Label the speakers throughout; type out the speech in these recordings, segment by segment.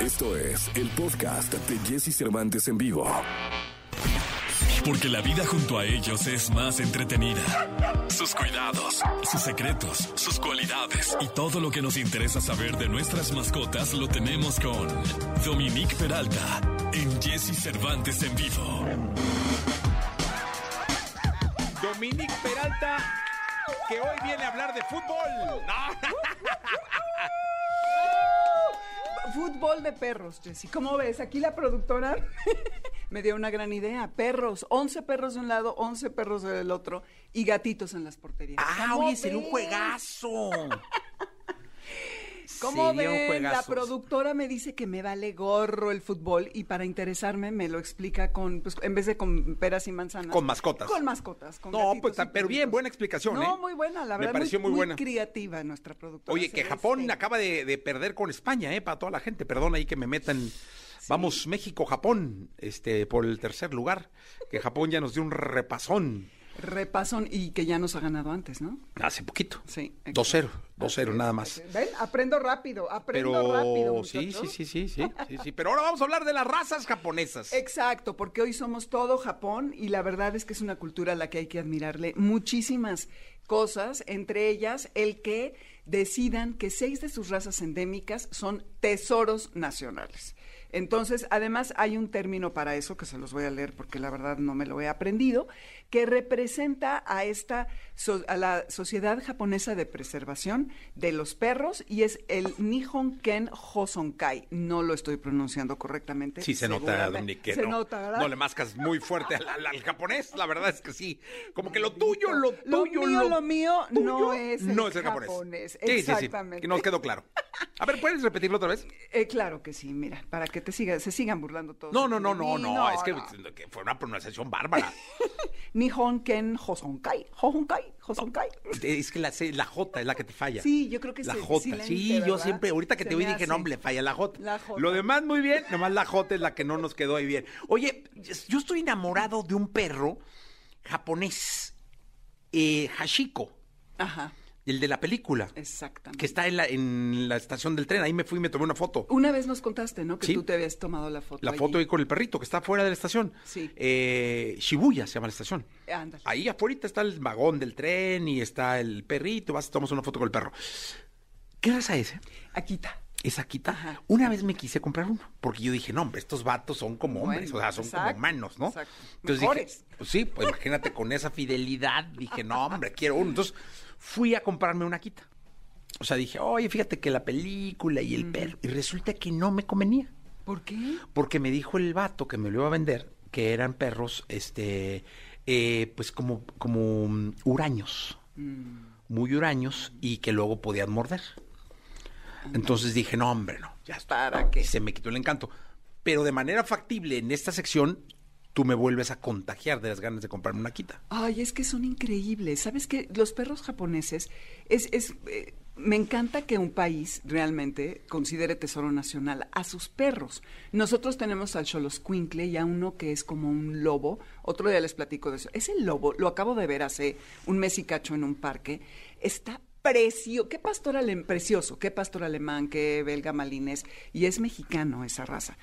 Speaker 1: Esto es el podcast de Jesse Cervantes en vivo.
Speaker 2: Porque la vida junto a ellos es más entretenida. Sus cuidados, sus secretos, sus cualidades y todo lo que nos interesa saber de nuestras mascotas lo tenemos con Dominique Peralta en Jesse Cervantes en vivo.
Speaker 3: Dominique Peralta, que hoy viene a hablar de fútbol.
Speaker 4: Fútbol de perros, Jessy. ¿Cómo ves? Aquí la productora me dio una gran idea. Perros, 11 perros de un lado, 11 perros del otro y gatitos en las porterías.
Speaker 3: Ah,
Speaker 4: ¿Cómo
Speaker 3: oye, sería un juegazo.
Speaker 4: ¿Cómo ven? La productora me dice que me vale gorro el fútbol y para interesarme me lo explica con, pues, en vez de con peras y manzanas.
Speaker 3: Con mascotas.
Speaker 4: Con mascotas. Con
Speaker 3: No, pues, pero bien, buena explicación,
Speaker 4: No,
Speaker 3: ¿eh?
Speaker 4: muy buena, la
Speaker 3: Me
Speaker 4: verdad.
Speaker 3: pareció muy buena.
Speaker 4: creativa nuestra productora.
Speaker 3: Oye, que. Japón acaba de, de perder con España, ¿eh? Para toda la gente. Perdón ahí que me metan. Vamos, México, Japón, este, por el tercer lugar. Que Japón ya nos dio un repasón
Speaker 4: Repasón y que ya nos ha ganado antes, ¿no?
Speaker 3: hace poquito.
Speaker 4: Sí.
Speaker 3: 2-0, 2-0
Speaker 4: Así es,
Speaker 3: nada más.
Speaker 4: así es. Ven, aprendo rápido, aprendo
Speaker 3: Pero
Speaker 4: rápido.
Speaker 3: sí, sí, sí, sí, sí, sí, sí. Pero ahora vamos a hablar de las razas japonesas.
Speaker 4: Exacto, porque hoy somos todo Japón y la verdad es que es una cultura a la que hay que admirarle muchísimas cosas, entre ellas el que decidan que seis de sus razas endémicas son tesoros nacionales. Entonces, además hay un término para eso que se los voy a leer porque la verdad no me lo he aprendido, que representa a esta so- a la Sociedad Japonesa de Preservación de los Perros y es el Nihon Ken Hosonkai. No lo estoy pronunciando correctamente.
Speaker 3: Sí se nota. Dominique, que
Speaker 4: Se
Speaker 3: no,
Speaker 4: nota, ¿verdad?
Speaker 3: no le mascas muy fuerte al, al- al japonés, la verdad es que sí. Como que lo tuyo, lo
Speaker 4: Lo
Speaker 3: tuyo,
Speaker 4: mío, lo mío no es el
Speaker 3: no es el japonés.
Speaker 4: japonés.
Speaker 3: Sí, sí, sí,
Speaker 4: Exactamente.
Speaker 3: que nos quedó claro. A ver, ¿puedes repetirlo otra vez?
Speaker 4: Eh, claro que sí, mira, para que te siga, se sigan burlando todos.
Speaker 3: No, no, no, no,
Speaker 4: mí.
Speaker 3: no, es que, que fue una pronunciación bárbara.
Speaker 4: Nihon Ken Hosonkai, Hosonkai, Hosonkai.
Speaker 3: Es que la, la J es la que te falla.
Speaker 4: Sí, yo creo que
Speaker 3: La
Speaker 4: sí,
Speaker 3: J,
Speaker 4: silente,
Speaker 3: sí, yo
Speaker 4: ¿verdad?
Speaker 3: siempre, ahorita que
Speaker 4: Se
Speaker 3: te
Speaker 4: me
Speaker 3: dije, no, hombre, falla la J.
Speaker 4: La J.
Speaker 3: Lo demás muy bien, nomás la J es la que no nos quedó ahí bien. Oye, yo estoy enamorado de un perro japonés, eh, Hashiko,
Speaker 4: Ajá,
Speaker 3: el de la película.
Speaker 4: exactamente.
Speaker 3: que está en la, en la estación del tren. Ahí me fui y me tomé una foto.
Speaker 4: Una vez nos contaste, ¿no? Que
Speaker 3: Sí.
Speaker 4: tú te habías tomado la foto.
Speaker 3: La
Speaker 4: allí.
Speaker 3: foto ahí con el perrito que está fuera de la estación.
Speaker 4: Sí.
Speaker 3: Eh, Shibuya se llama la estación.
Speaker 4: Ándale.
Speaker 3: Ahí afuera está el vagón del tren y está el perrito. Vas y tomas una foto con el perro. ¿Qué raza es? eh?
Speaker 4: Akita.
Speaker 3: ¿Es Akita?
Speaker 4: Ajá.
Speaker 3: Una vez me quise comprar uno, porque yo dije, no, hombre, estos vatos son como hombres,
Speaker 4: Bueno,
Speaker 3: o sea, son
Speaker 4: exacto,
Speaker 3: como humanos, ¿no?
Speaker 4: exacto.
Speaker 3: Entonces
Speaker 4: Mejores.
Speaker 3: dije, pues sí, pues imagínate con esa fidelidad, dije, no, hombre, quiero uno. Entonces fui a comprarme una Akita. O sea, dije, oye, fíjate que la película y el perro, y resulta que no me convenía.
Speaker 4: ¿Por qué?
Speaker 3: Porque me dijo el vato que me lo iba a vender que eran perros, este, eh, pues como, como mm, huraños, muy huraños y que luego podían morder. Entonces dije, no, hombre, no, ya está.
Speaker 4: ¿Para qué?
Speaker 3: Se me quitó el encanto. Pero de manera factible, en esta sección, tú me vuelves a contagiar de las ganas de comprarme una quita.
Speaker 4: Ay, es que son increíbles. ¿Sabes qué? Los perros japoneses, es, es, eh, me encanta que un país realmente considere tesoro nacional a sus perros. Nosotros tenemos al Xoloscuincle y a uno que es como un lobo. Otro día les platico de eso. Ese lobo, lo acabo de ver hace un mes y cacho en un parque. Está precio, qué pastor alem- precioso, qué pastor alemán, qué belga malinés, y es mexicano esa raza.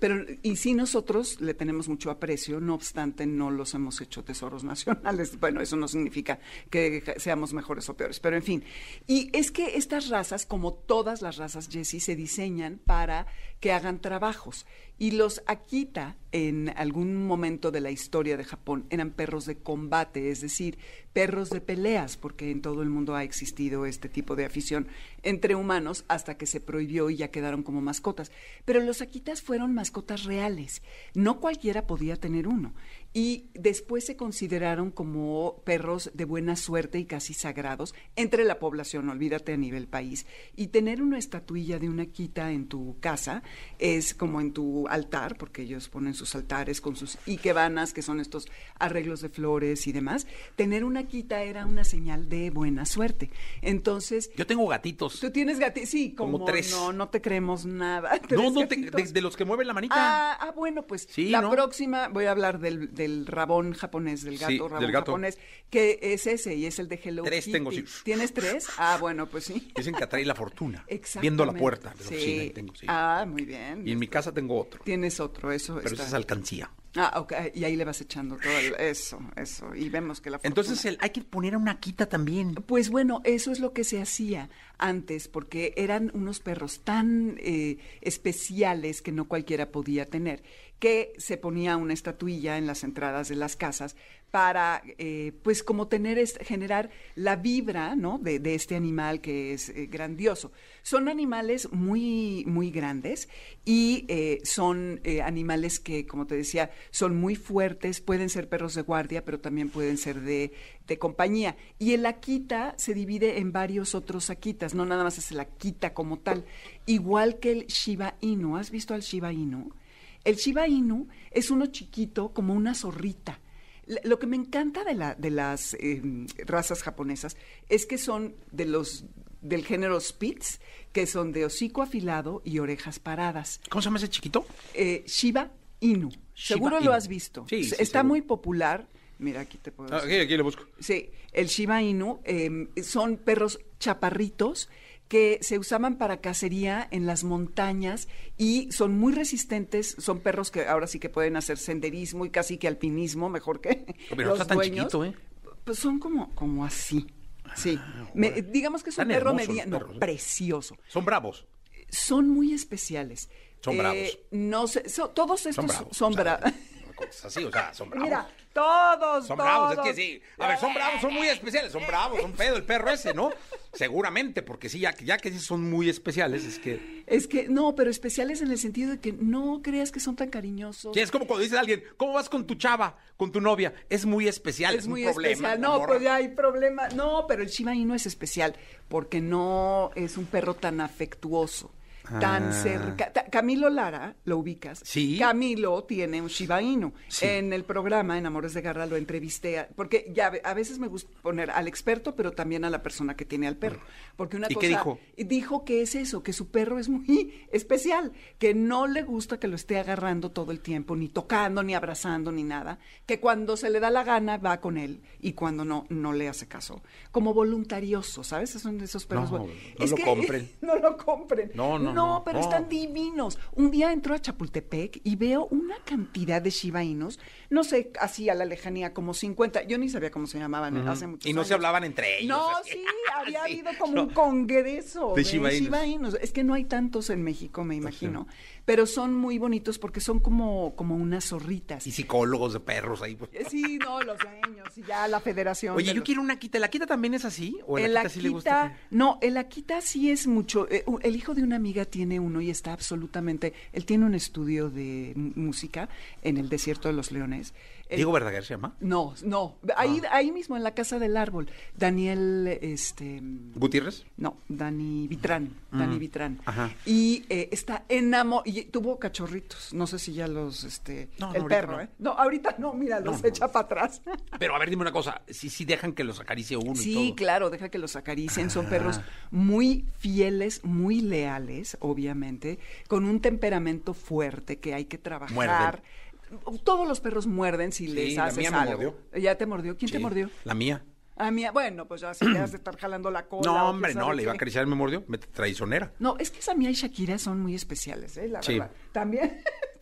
Speaker 4: Pero, y sí nosotros le tenemos mucho aprecio, no obstante no los hemos hecho tesoros nacionales. Bueno, eso no significa que seamos mejores o peores, pero en fin. Y es que estas razas, como todas las razas, Jessie, se diseñan para que hagan trabajos. Y los Akita, en algún momento de la historia de Japón, eran perros de combate, es decir, perros de peleas, porque en todo el mundo ha existido este tipo de afición entre humanos hasta que se prohibió y ya quedaron como mascotas. Pero los Akitas fueron mascotas reales. No cualquiera podía tener uno. Y después se consideraron como perros de buena suerte y casi sagrados entre la población, olvídate a nivel país. Y tener una estatuilla de una Akita en tu casa es como en tu altar, porque ellos ponen sus altares con sus ikebanas, que son estos arreglos de flores y demás. Tener una Akita era una señal de buena suerte. Entonces,
Speaker 3: Yo tengo gatitos.
Speaker 4: Tú tienes gatitos, sí, como,
Speaker 3: Como tres.
Speaker 4: no, no te creemos nada.
Speaker 3: No,
Speaker 4: ¿Tres
Speaker 3: no, te- de, los que mueven la manita.
Speaker 4: Ah, ah, bueno, pues
Speaker 3: Sí,
Speaker 4: la
Speaker 3: ¿no?
Speaker 4: próxima voy a hablar del, del rabón japonés, del gato
Speaker 3: Sí,
Speaker 4: rabón
Speaker 3: del gato.
Speaker 4: japonés, que es ese y es el de Hello
Speaker 3: Tres
Speaker 4: Kitty.
Speaker 3: tengo, sí.
Speaker 4: ¿Tienes tres? Ah, bueno, pues sí.
Speaker 3: Dicen que atrae la fortuna. Viendo la puerta. Pero
Speaker 4: Sí.
Speaker 3: sí, ahí tengo, sí.
Speaker 4: Ah, muy bien.
Speaker 3: Y en mi casa tengo otro.
Speaker 4: Tienes otro, eso
Speaker 3: Pero
Speaker 4: está.
Speaker 3: esa es alcancía.
Speaker 4: Ah, ok, y ahí le vas echando todo el- eso, eso, y vemos que la fortuna...
Speaker 3: Entonces el- hay que poner una quita también.
Speaker 4: Pues bueno, eso es lo que se hacía antes, porque eran unos perros tan eh, especiales que no cualquiera podía tener, que se ponía una estatuilla en las entradas de las casas para, eh, pues como tener, es- generar la vibra, ¿no? De, de este animal que es eh, grandioso. Son animales muy, muy grandes y eh, son eh, animales que, como te decía, son muy fuertes, pueden ser perros de guardia, pero también pueden ser de, de compañía. Y el Akita se divide en varios otros Akitas, no nada más es el Akita como tal. Igual que el Shiba Inu. ¿Has visto al Shiba Inu? El Shiba Inu es uno chiquito como una zorrita. Lo que me encanta de, la, de las eh, razas japonesas es que son de los del género Spitz, que son de hocico afilado y orejas paradas.
Speaker 3: ¿Cómo se llama ese chiquito?
Speaker 4: Eh, Shiba Inu. Seguro
Speaker 3: Inu.
Speaker 4: lo has visto.
Speaker 3: Sí, sí,
Speaker 4: Está
Speaker 3: seguro.
Speaker 4: muy popular. Mira, aquí te puedo
Speaker 3: Ah,
Speaker 4: decir.
Speaker 3: aquí, aquí lo busco.
Speaker 4: Sí, el Shiba Inu eh, son perros chaparritos que se usaban para cacería en las montañas y son muy resistentes, son perros que ahora sí que pueden hacer senderismo y casi que alpinismo, mejor que
Speaker 3: Pero no
Speaker 4: los
Speaker 3: está tan
Speaker 4: dueños.
Speaker 3: chiquito, ¿eh?
Speaker 4: Pues son como, como así. Sí, Me- digamos que es un perro mediano,
Speaker 3: perros, ¿eh?
Speaker 4: precioso.
Speaker 3: Son bravos.
Speaker 4: Son muy especiales. Eh,
Speaker 3: Son bravos.
Speaker 4: No sé, so- todos estos
Speaker 3: Son bravos.
Speaker 4: son bravos.
Speaker 3: así, o sea, son bravos.
Speaker 4: Mira, todos,
Speaker 3: Son bravos, es que sí. A ver, son bravos, son muy especiales, son bravos, son pedo el perro ese, ¿no? Seguramente, porque sí, ya, que- ya que son muy especiales, es que...
Speaker 4: Es que, no, pero especiales en el sentido de que no creas que son tan cariñosos.
Speaker 3: Sí, es como cuando dices a alguien, ¿cómo vas con tu chava, con tu novia? Es muy especial, es,
Speaker 4: es
Speaker 3: un
Speaker 4: muy
Speaker 3: problema.
Speaker 4: especial. No,
Speaker 3: morra.
Speaker 4: pues ya hay problema. No, pero el Shiba Inu es especial porque no es un perro tan afectuoso. Tan
Speaker 3: Ah.
Speaker 4: cerca. Camilo Lara, ¿lo ubicas?
Speaker 3: Sí.
Speaker 4: Camilo tiene un Shiba Inu.
Speaker 3: Sí.
Speaker 4: En el programa, en Amores de Garra, lo entrevisté. a- porque ya a veces me gusta poner al experto, pero también a la persona que tiene al perro. Porque una
Speaker 3: ¿Y
Speaker 4: cosa.
Speaker 3: qué dijo?
Speaker 4: Dijo que es eso, que su perro es muy especial, que no le gusta que lo esté agarrando todo el tiempo, ni tocando, ni abrazando, ni nada, que cuando se le da la gana va con él y cuando no, no le hace caso. Como voluntarioso, ¿sabes? Son esos perros.
Speaker 3: No, no lo compren.
Speaker 4: no lo compren.
Speaker 3: No, no,
Speaker 4: No, pero están divinos. Un día entro a Chapultepec y veo una cantidad de Shiba Inus, no sé, así a la lejanía, como 50. Yo ni sabía cómo se llamaban hace muchos
Speaker 3: Y no
Speaker 4: años.
Speaker 3: se hablaban entre ellos.
Speaker 4: No,
Speaker 3: así.
Speaker 4: sí, había
Speaker 3: Sí,
Speaker 4: habido como un congreso
Speaker 3: De
Speaker 4: de,
Speaker 3: Shiba Inus.
Speaker 4: Shiba Inus. Es que no hay tantos en México, me imagino. Pero son muy bonitos porque son como, como unas zorritas.
Speaker 3: Y psicólogos de perros ahí. pues.
Speaker 4: Eh, Sí, no, los dueños y ya la federación.
Speaker 3: Oye,
Speaker 4: de
Speaker 3: yo
Speaker 4: los-
Speaker 3: quiero una quita. ¿La quita también es así? ¿O
Speaker 4: el
Speaker 3: la quita sí le gusta?
Speaker 4: Akita, no, el Akita sí es mucho. eh, u- el hijo de una amiga tiene uno y está absolutamente. Él tiene un estudio de música en el desierto de los leones. Él-
Speaker 3: Diego Verdaguer se llama.
Speaker 4: No, no. Ahí,
Speaker 3: Ah.
Speaker 4: ahí mismo, en la casa del árbol. Daniel, este.
Speaker 3: ¿Gutiérrez?
Speaker 4: No, Dani Vitrán, Dani Vitrán.
Speaker 3: ajá.
Speaker 4: Y eh, está enamorado, y tuvo cachorritos, no sé si ya los, este,
Speaker 3: No,
Speaker 4: el perro,
Speaker 3: no.
Speaker 4: ¿eh? No, ahorita no, mira, los echa para atrás.
Speaker 3: Pero a ver, dime una cosa. Sí, sí dejan que los acaricie uno y
Speaker 4: Sí,
Speaker 3: todo.
Speaker 4: claro, deja que los acaricien, son perros
Speaker 3: Ah.
Speaker 4: muy fieles, muy leales, obviamente, con un temperamento fuerte que hay que trabajar. Todos los perros muerden si
Speaker 3: Sí,
Speaker 4: les
Speaker 3: la
Speaker 4: haces
Speaker 3: mía me
Speaker 4: algo.
Speaker 3: mordió.
Speaker 4: ¿Ya te mordió? ¿Quién te mordió?
Speaker 3: La mía.
Speaker 4: A mí, bueno, pues ya si le has de estar jalando la cola.
Speaker 3: No, hombre, no, le iba a acariciar me mordió. Me traicionera.
Speaker 4: No, es que Samia y Shakira son muy especiales, ¿eh? La
Speaker 3: Sí.
Speaker 4: verdad. También.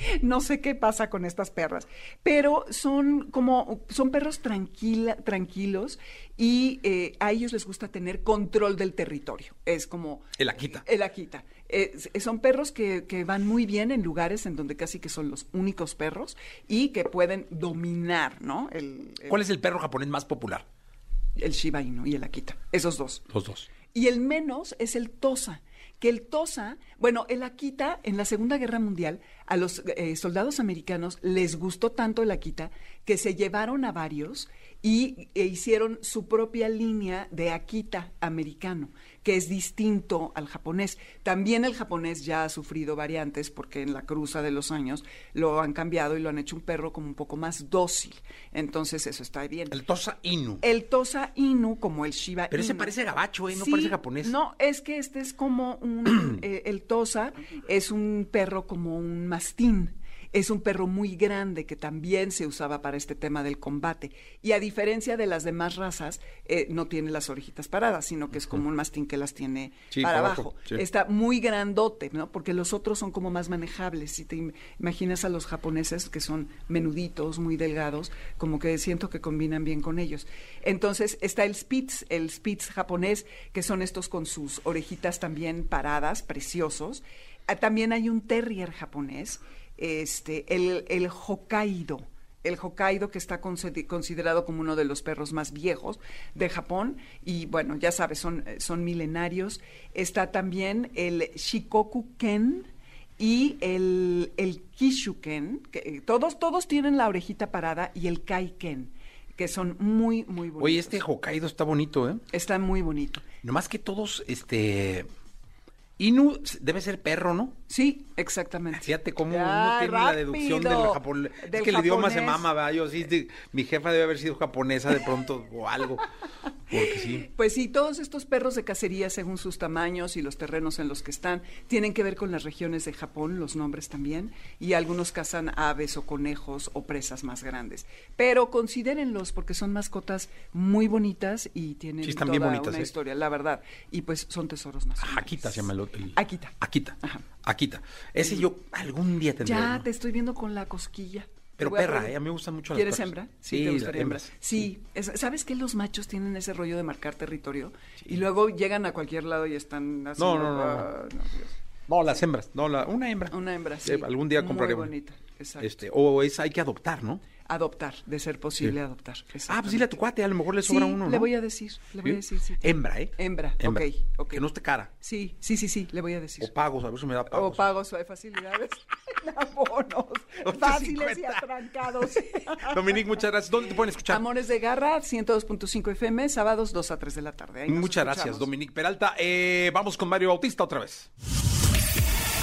Speaker 4: no sé qué pasa con estas perras, pero son como, son perros tranquila, tranquilos y eh, a ellos les gusta tener control del territorio. Es como...
Speaker 3: El Akita.
Speaker 4: El Akita. Eh, son perros que, que van muy bien en lugares en donde casi que son los únicos perros y que pueden dominar, ¿no? El, el,
Speaker 3: ¿Cuál es el perro japonés más popular?
Speaker 4: el Shiba Inu y el Akita. Esos dos.
Speaker 3: Los dos.
Speaker 4: Y el menos es el Tosa. Que el Tosa, bueno, el Akita en la Segunda Guerra Mundial, a los eh, soldados americanos les gustó tanto el Akita que se llevaron a varios y e hicieron su propia línea de Akita americano, que es distinto al japonés. También el japonés ya ha sufrido variantes porque en la cruza de los años lo han cambiado y lo han hecho un perro como un poco más dócil. Entonces eso está bien.
Speaker 3: El Tosa Inu.
Speaker 4: El Tosa Inu, como el Shiba
Speaker 3: Pero ese
Speaker 4: Inu.
Speaker 3: parece gabacho, ¿eh? No
Speaker 4: Sí,
Speaker 3: parece japonés.
Speaker 4: No, es que este es como un... eh, el Tosa es un perro como un mastín. Es un perro muy grande que también se usaba para este tema del combate. Y a diferencia de las demás razas, eh, no tiene las orejitas paradas, sino que es como un mastín que las tiene
Speaker 3: Sí,
Speaker 4: para abajo.
Speaker 3: abajo, sí.
Speaker 4: Está muy grandote, ¿no? Porque los otros son como más manejables. Si te im- imaginas a los japoneses que son menuditos, muy delgados, como que siento que combinan bien con ellos. Entonces está el Spitz, el Spitz japonés, que son estos con sus orejitas también paradas, preciosos. Ah, También hay un terrier japonés, este, el, el Hokkaido. El Hokkaido, que está consi- considerado como uno de los perros más viejos de Japón, y bueno, ya sabes, son, son milenarios. Está también el Shikoku Ken y el, el Kishu Ken, que eh, todos, todos tienen la orejita parada, y el Kai Ken, que son muy, muy bonitos.
Speaker 3: Oye, este Hokkaido está bonito, ¿eh?
Speaker 4: Está muy bonito.
Speaker 3: Nomás que todos, este... Inu debe ser perro, ¿no?
Speaker 4: Sí, exactamente.
Speaker 3: Fíjate cómo
Speaker 4: Ya,
Speaker 3: uno tiene la deducción del japonés. Es que el idioma se mama, ¿verdad? Yo sí, de- mi jefa debe haber sido japonesa de pronto o algo. Porque sí.
Speaker 4: Pues sí, todos estos perros de cacería, según sus tamaños y los terrenos en los que están, tienen que ver con las regiones de Japón, los nombres también, y algunos cazan aves o conejos o presas más grandes. Pero considérenlos porque son mascotas muy bonitas y tienen
Speaker 3: Sí,
Speaker 4: toda
Speaker 3: bonitas,
Speaker 4: una
Speaker 3: ¿eh?
Speaker 4: historia, la verdad. Y pues son tesoros nacionales.
Speaker 3: Akita se llama el, el-
Speaker 4: Akita.
Speaker 3: Akita.
Speaker 4: Ajá.
Speaker 3: Akita. Ese yo algún día tendré.
Speaker 4: Ya
Speaker 3: ¿no?
Speaker 4: te estoy viendo con la cosquilla.
Speaker 3: Pero
Speaker 4: voy
Speaker 3: perra. ¿eh? A mí me gustan mucho las
Speaker 4: ¿Quieres
Speaker 3: perras.
Speaker 4: hembra?
Speaker 3: Sí,
Speaker 4: ¿te gustaría hembra? Sí. Es- ¿Sabes que los machos tienen ese rollo de marcar territorio? Y luego llegan a cualquier lado y están haciendo...
Speaker 3: no, no, no.
Speaker 4: Ah, no.
Speaker 3: No, las hembras. No, la, una hembra.
Speaker 4: Una hembra, sí.
Speaker 3: Eh, algún día
Speaker 4: Muy
Speaker 3: compraré una.
Speaker 4: bonita, exacto.
Speaker 3: Este, o es, hay que adoptar, ¿no?
Speaker 4: Adoptar, de ser posible
Speaker 3: Sí.
Speaker 4: adoptar.
Speaker 3: Ah, pues dile a tu cuate, a lo mejor le sobra
Speaker 4: Sí,
Speaker 3: uno, ¿no?
Speaker 4: le voy a decir, le voy a decir, sí.
Speaker 3: Hembra, ¿eh?
Speaker 4: Hembra, ok, ok.
Speaker 3: Que no esté cara.
Speaker 4: Sí, sí, sí, sí, le voy a decir.
Speaker 3: O pagos, a ver si me da pagos.
Speaker 4: O pagos, hay facilidades. Abonos. Fáciles y
Speaker 3: 8.50.
Speaker 4: atrancados.
Speaker 3: Dominique, muchas gracias. ¿Dónde te pueden escuchar?
Speaker 4: Amores de Garra, 102.5 FM, sábados 2 a 3 de la tarde. Ahí
Speaker 3: Muchas gracias. Dominique Peralta. Eh, vamos con Mario Bautista otra vez.